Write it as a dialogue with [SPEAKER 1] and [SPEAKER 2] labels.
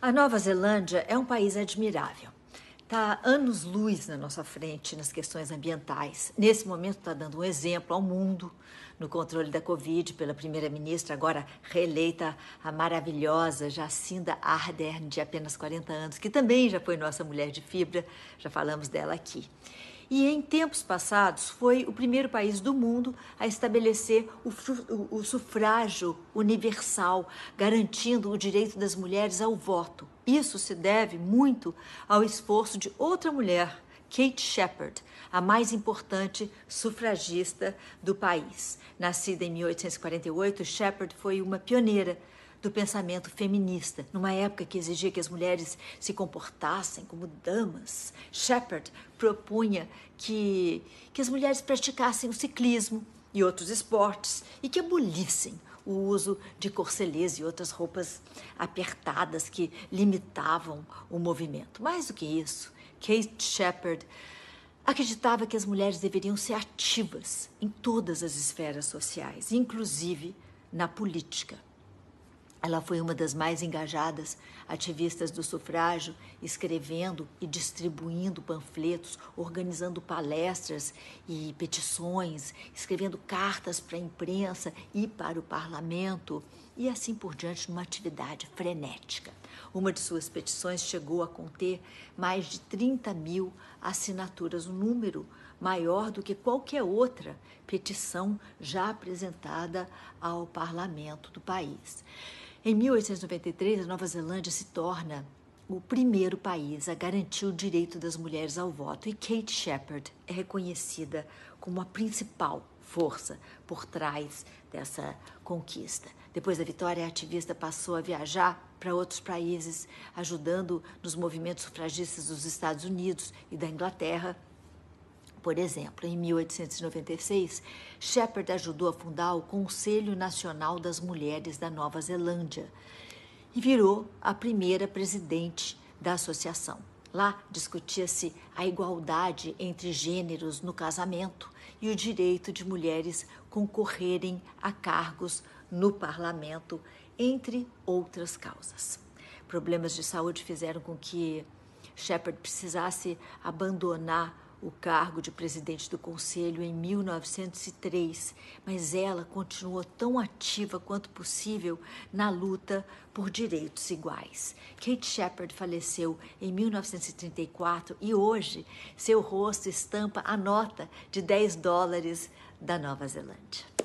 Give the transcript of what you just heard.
[SPEAKER 1] A Nova Zelândia é um país admirável. Está anos-luz na nossa frente nas questões ambientais. Nesse momento está dando um exemplo ao mundo no controle da Covid pela primeira-ministra, agora reeleita a maravilhosa Jacinda Ardern, de apenas 40 anos, que também já foi nossa mulher de fibra, já falamos dela aqui e em tempos passados foi o primeiro país do mundo a estabelecer o, o, o, sufrágio universal, garantindo o direito das mulheres ao voto. Isso se deve muito ao esforço de outra mulher, Kate Shepard, a mais importante sufragista do país. Nascida em 1848, Shepard foi uma pioneira do pensamento feminista, numa época que exigia que as mulheres se comportassem como damas. Shepard propunha que, que as mulheres praticassem o ciclismo e outros esportes e que abolissem o uso de corcelês e outras roupas apertadas que limitavam o movimento. Mais do que isso, Kate Shepard acreditava que as mulheres deveriam ser ativas em todas as esferas sociais, inclusive na política. Ela foi uma das mais engajadas ativistas do sufrágio, escrevendo e distribuindo panfletos, organizando palestras e petições, escrevendo cartas para a imprensa e para o parlamento, e assim por diante, numa atividade frenética. Uma de suas petições chegou a conter mais de 30 mil assinaturas, um número maior do que qualquer outra petição já apresentada ao parlamento do país. Em 1893, a Nova Zelândia se torna o primeiro país a garantir o direito das mulheres ao voto e Kate Shepard é reconhecida como a principal força por trás dessa conquista. Depois da vitória, a ativista passou a viajar para outros países, ajudando nos movimentos sufragistas dos Estados Unidos e da Inglaterra por exemplo, em 1896, Shepard ajudou a fundar o Conselho Nacional das Mulheres da Nova Zelândia e virou a primeira presidente da associação. Lá discutia-se a igualdade entre gêneros no casamento e o direito de mulheres concorrerem a cargos no parlamento, entre outras causas. Problemas de saúde fizeram com que Shepard precisasse abandonar o cargo de presidente do conselho em 1903, mas ela continuou tão ativa quanto possível na luta por direitos iguais. Kate Shepard faleceu em 1934 e hoje seu rosto estampa a nota de 10 dólares da Nova Zelândia.